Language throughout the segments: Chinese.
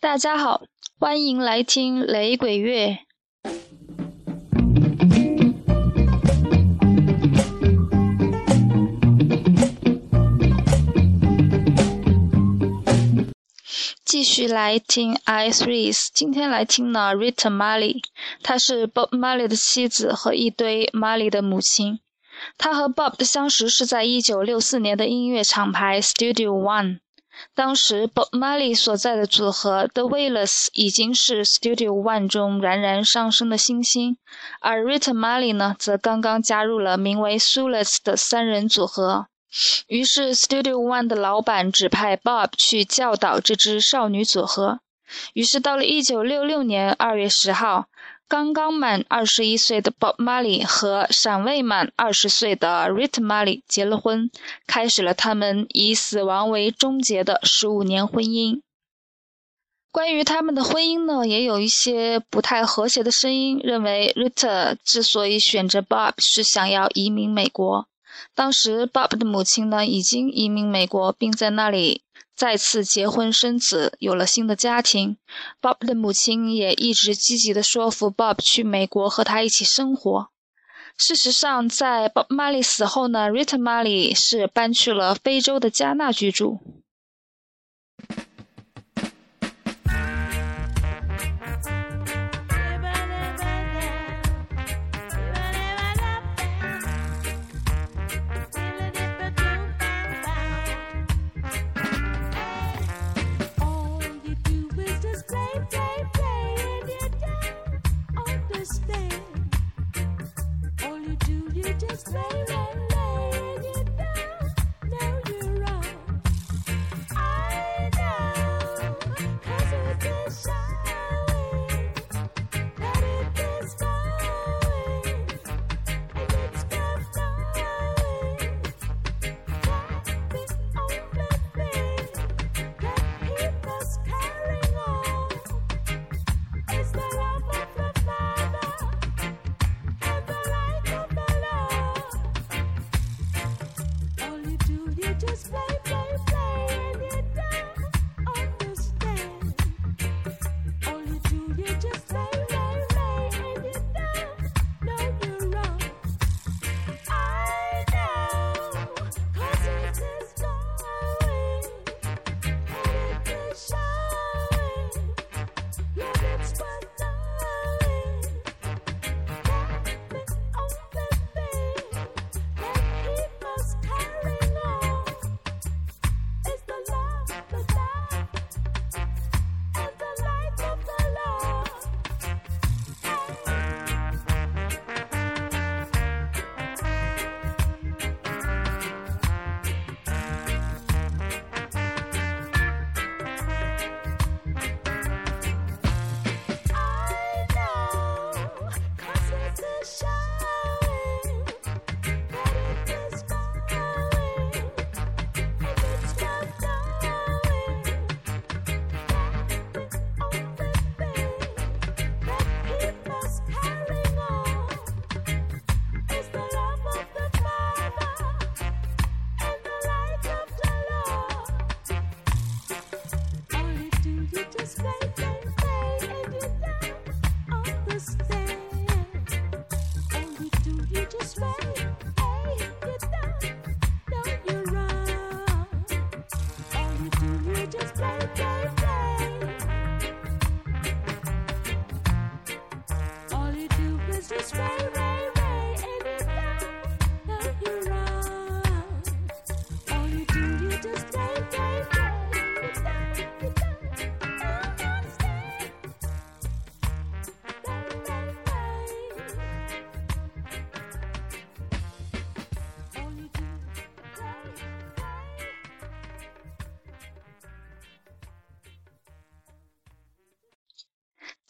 大家好，欢迎来听雷鬼乐。继续来听 i three，今天来听呢 Rita Marley，她是 Bob Marley 的妻子和一堆 Marley 的母亲。他和 Bob 的相识是在一九六四年的音乐厂牌 Studio One。当时 Bob Marley 所在的组合 The Wailers 已经是 Studio One 中冉冉上升的新星，而 Rita Marley 呢，则刚刚加入了名为 s u l e s 的三人组合。于是，Studio One 的老板指派 Bob 去教导这支少女组合。于是，到了1966年2月10号，刚刚满21岁的 Bob Marley 和尚未满20岁的 Rita Marley 结了婚，开始了他们以死亡为终结的15年婚姻。关于他们的婚姻呢，也有一些不太和谐的声音，认为 Rita 之所以选择 Bob 是想要移民美国。当时，Bob 的母亲呢已经移民美国，并在那里再次结婚生子，有了新的家庭。Bob 的母亲也一直积极的说服 Bob 去美国和他一起生活。事实上，在 Bob Marley 死后呢，Rita Marley 是搬去了非洲的加纳居住。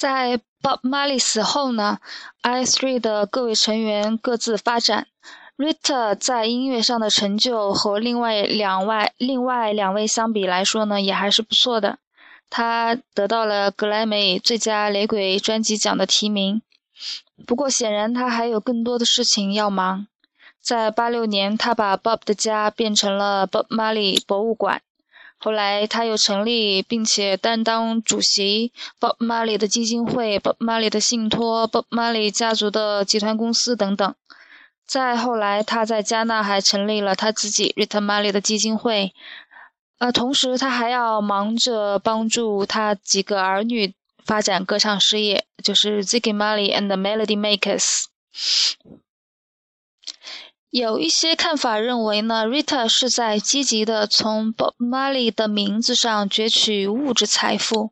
在 Bob Marley 死后呢，I Three 的各位成员各自发展。Rita 在音乐上的成就和另外两位另外两位相比来说呢，也还是不错的。他得到了格莱美最佳雷鬼专辑奖的提名。不过显然他还有更多的事情要忙。在86年，他把 Bob 的家变成了 Bob Marley 博物馆。后来他又成立并且担当主席 Bob Marley 的基金会、Bob Marley 的信托、Bob Marley 家族的集团公司等等。再后来，他在加纳还成立了他自己 Rita Marley 的基金会。呃，同时他还要忙着帮助他几个儿女发展歌唱事业，就是 Ziggy Marley and Melody Makers。有一些看法认为呢，Rita 是在积极的从 Bob Marley 的名字上攫取物质财富。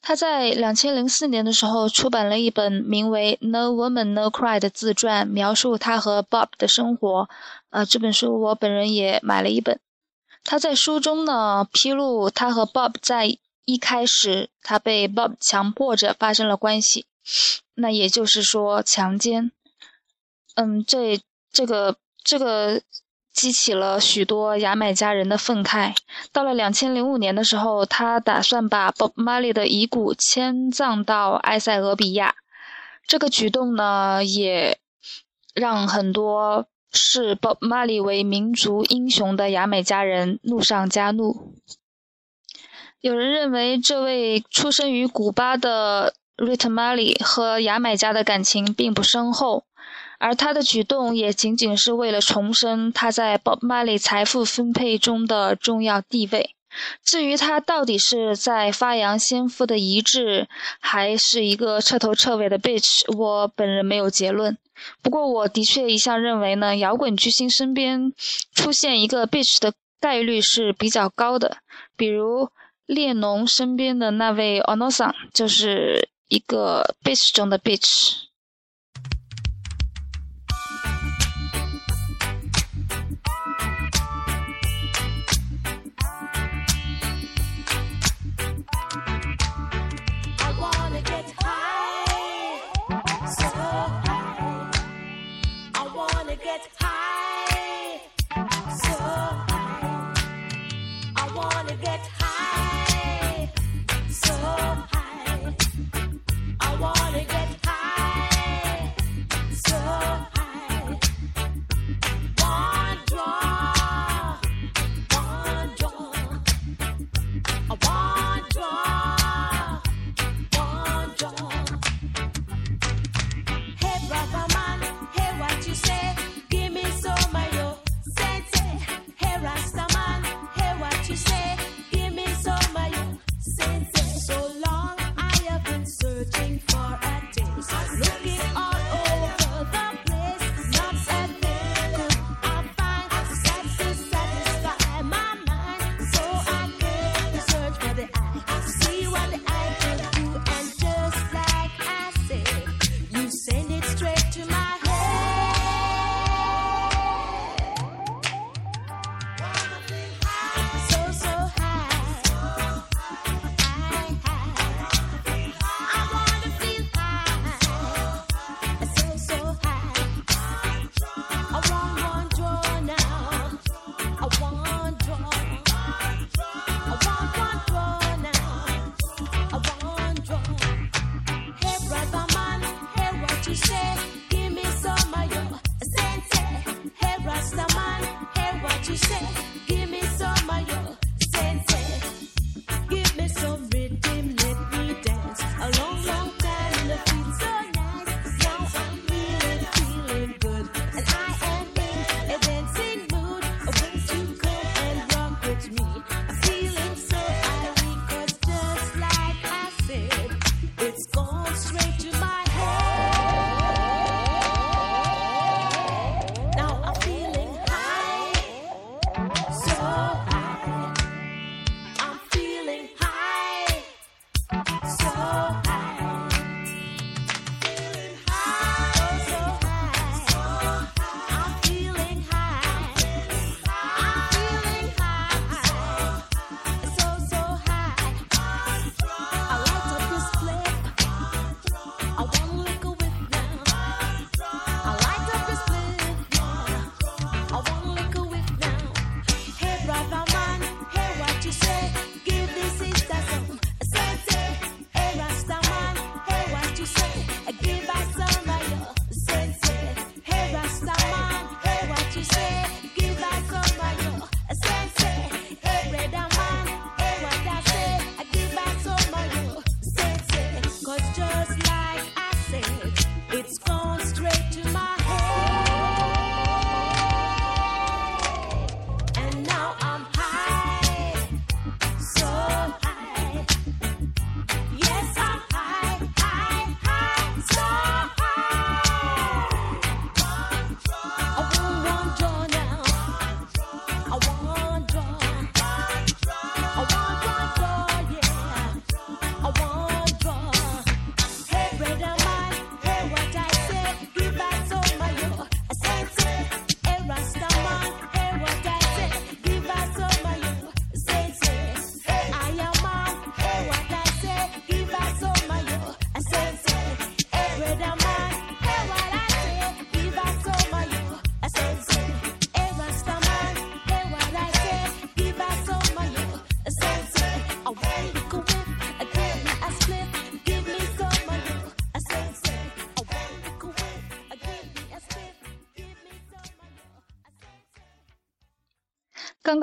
他在两千零四年的时候出版了一本名为《No Woman No Cry》的自传，描述他和 Bob 的生活。呃，这本书我本人也买了一本。他在书中呢披露，他和 Bob 在一开始他被 Bob 强迫着发生了关系，那也就是说强奸。嗯，这。这个这个激起了许多牙买加人的愤慨。到了两千零五年的时候，他打算把 Bob Marley 的遗骨迁葬到埃塞俄比亚。这个举动呢，也让很多视 Bob Marley 为民族英雄的牙买加人怒上加怒。有人认为，这位出生于古巴的 Rita Marley 和牙买加的感情并不深厚。而他的举动也仅仅是为了重申他在 Bob Marley 财富分配中的重要地位。至于他到底是在发扬先夫的遗志，还是一个彻头彻尾的 bitch，我本人没有结论。不过我的确一向认为呢，摇滚巨星身边出现一个 bitch 的概率是比较高的。比如列侬身边的那位 Onosan 就是一个 bitch 中的 bitch。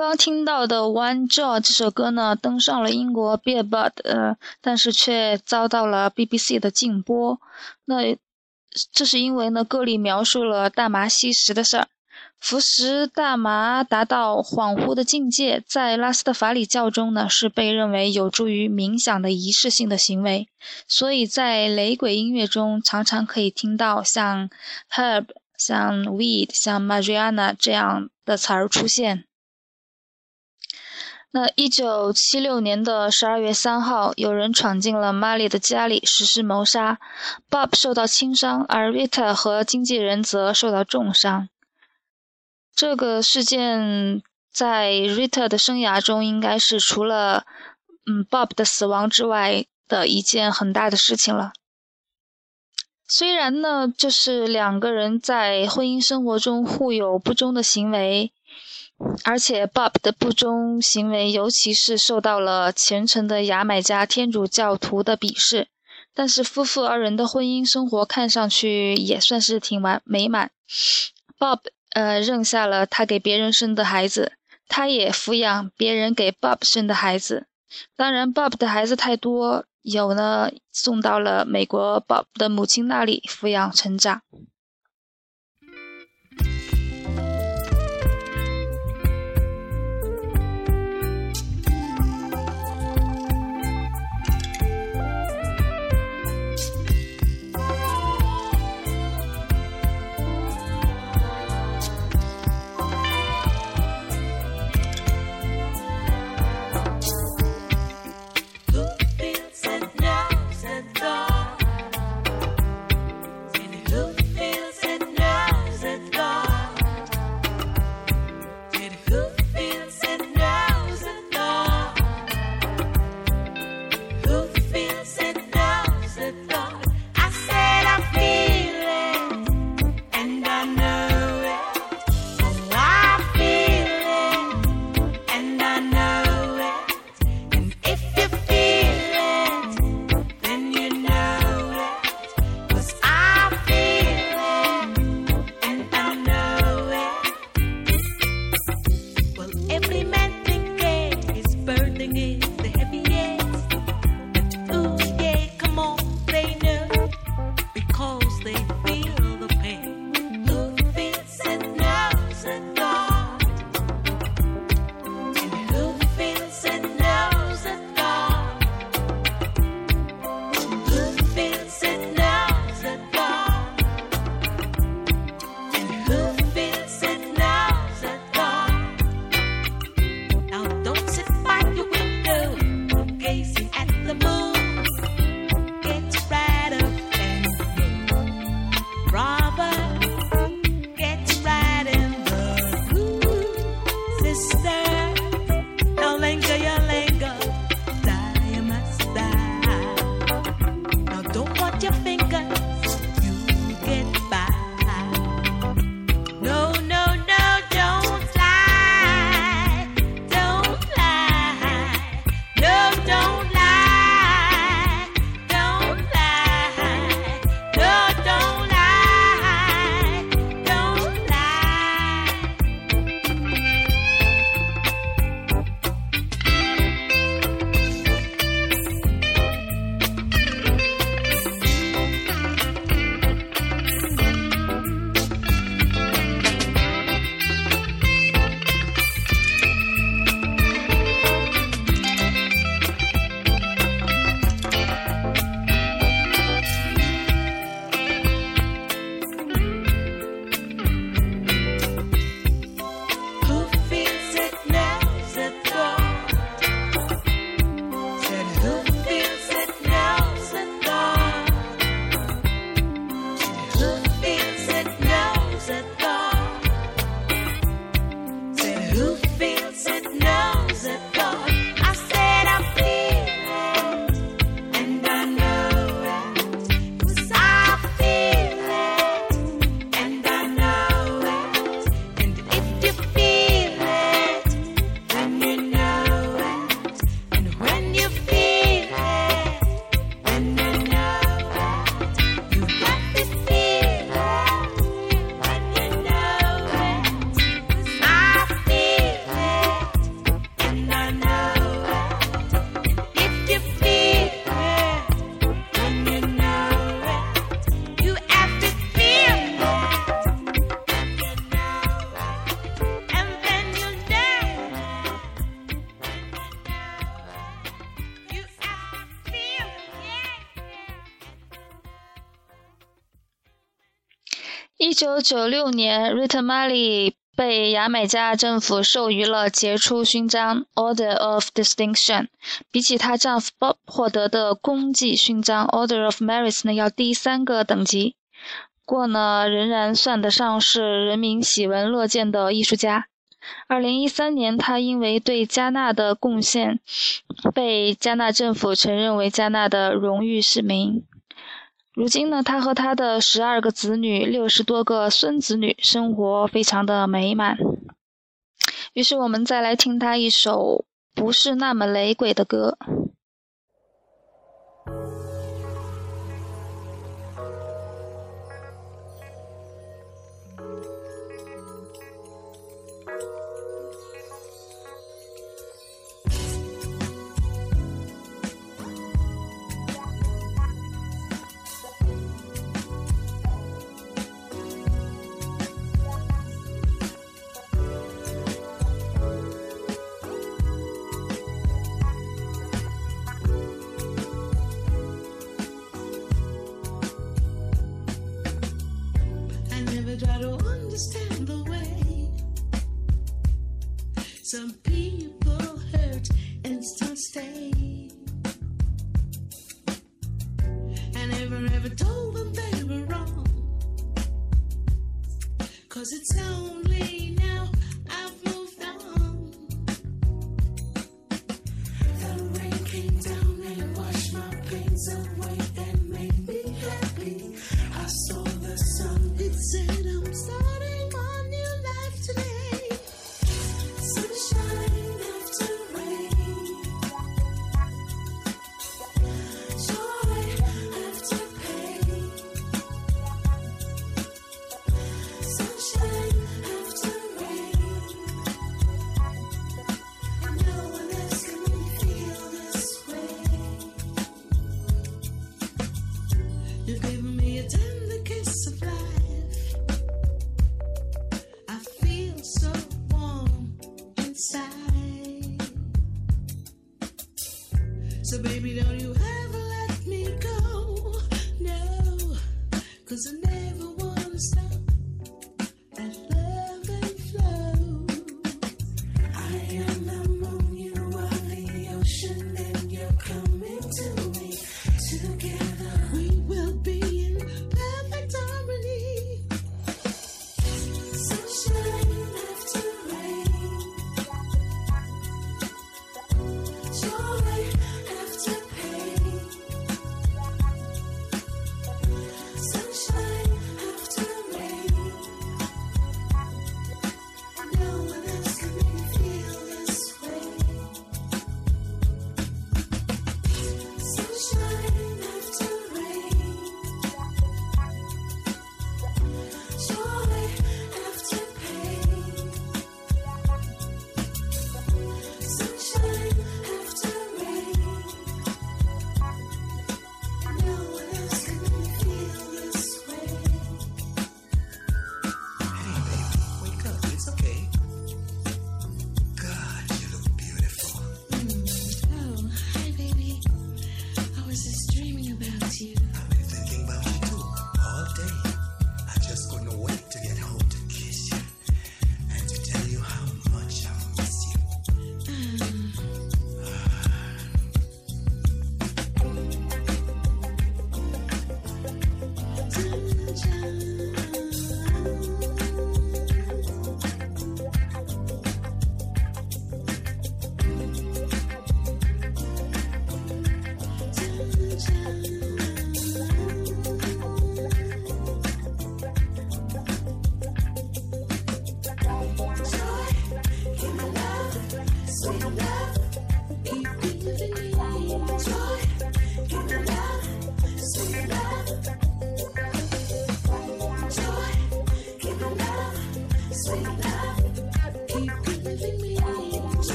刚听到的《One Jaw》这首歌呢，登上了英国 Billboard，呃，但是却遭到了 BBC 的禁播。那这是因为呢，歌里描述了大麻吸食的事儿。服食大麻达到恍惚的境界，在拉斯特法里教中呢，是被认为有助于冥想的仪式性的行为。所以在雷鬼音乐中，常常可以听到像 herb、像 weed、像 marijuana 这样的词儿出现。那一九七六年的十二月三号，有人闯进了玛丽的家里实施谋杀，Bob 受到轻伤，而 Rita 和经纪人则受到重伤。这个事件在 Rita 的生涯中，应该是除了嗯 Bob 的死亡之外的一件很大的事情了。虽然呢，就是两个人在婚姻生活中互有不忠的行为。而且，Bob 的不忠行为，尤其是受到了虔诚的牙买加天主教徒的鄙视。但是，夫妇二人的婚姻生活看上去也算是挺完美满。Bob 呃认下了他给别人生的孩子，他也抚养别人给 Bob 生的孩子。当然，Bob 的孩子太多，有呢送到了美国 Bob 的母亲那里抚养成长。一九九六年，Rita Marley 被牙买加政府授予了杰出勋章 （Order of Distinction），比起她丈夫 Bob 获得的功绩勋章 （Order of Merit） 呢要低三个等级。过呢，仍然算得上是人民喜闻乐见的艺术家。二零一三年，他因为对加纳的贡献，被加纳政府承认为加纳的荣誉市民。如今呢，他和他的十二个子女、六十多个孙子女生活非常的美满。于是，我们再来听他一首不是那么雷鬼的歌。Cause it's only So baby, don't you ever let me go. No, cause I never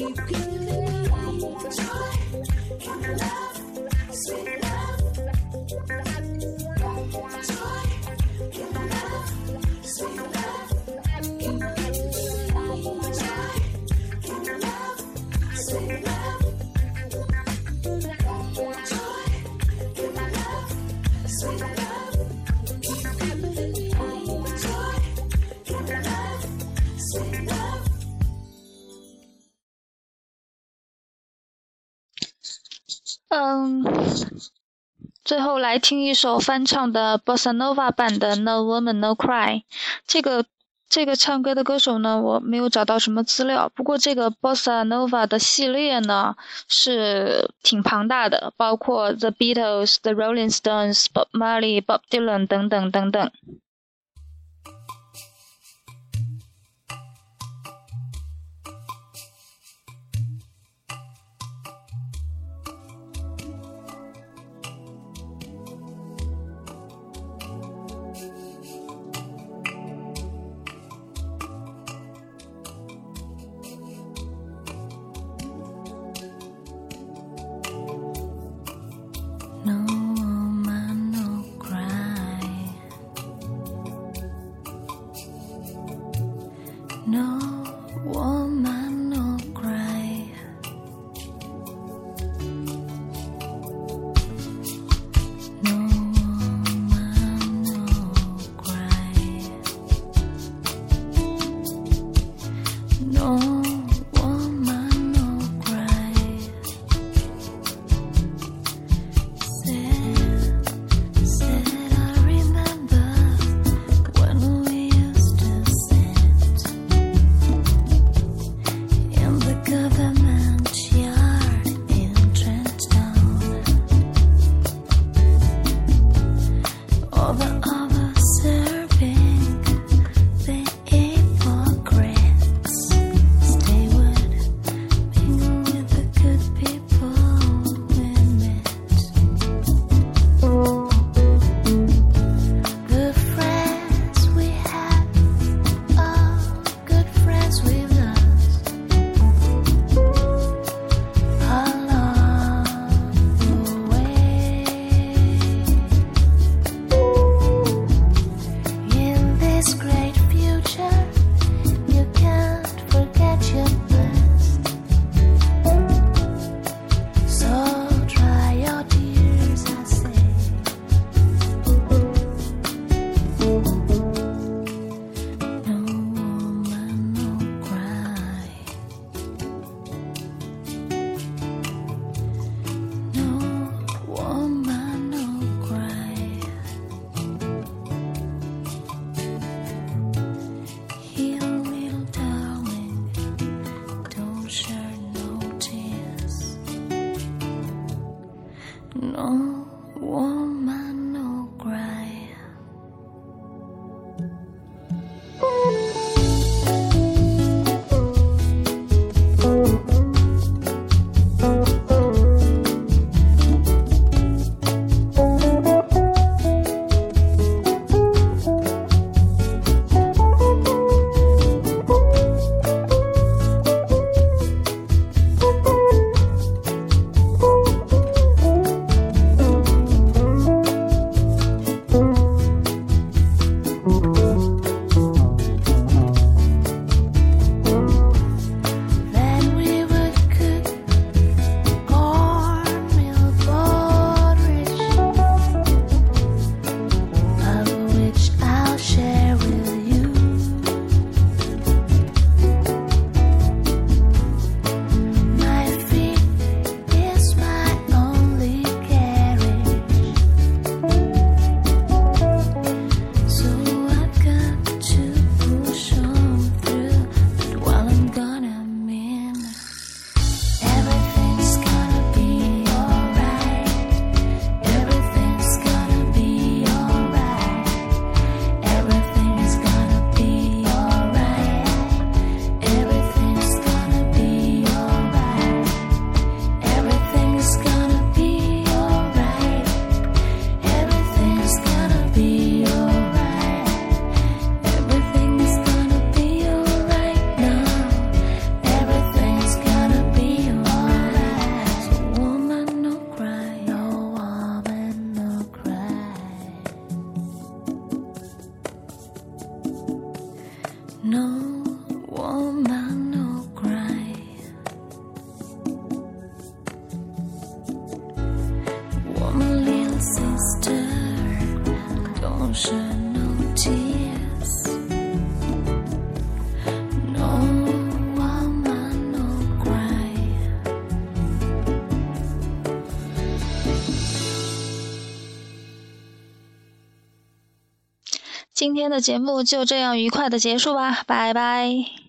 keep, keep. 最后来听一首翻唱的 bossa nova 版的 no woman no cry 这个这个唱歌的歌手呢我没有找到什么资料不过这个 bossa nova 的系列呢是挺庞大的包括 the beatles the rolling stones bob marley bob dylan 等等等等那我们的节目就这样愉快的结束吧，拜拜。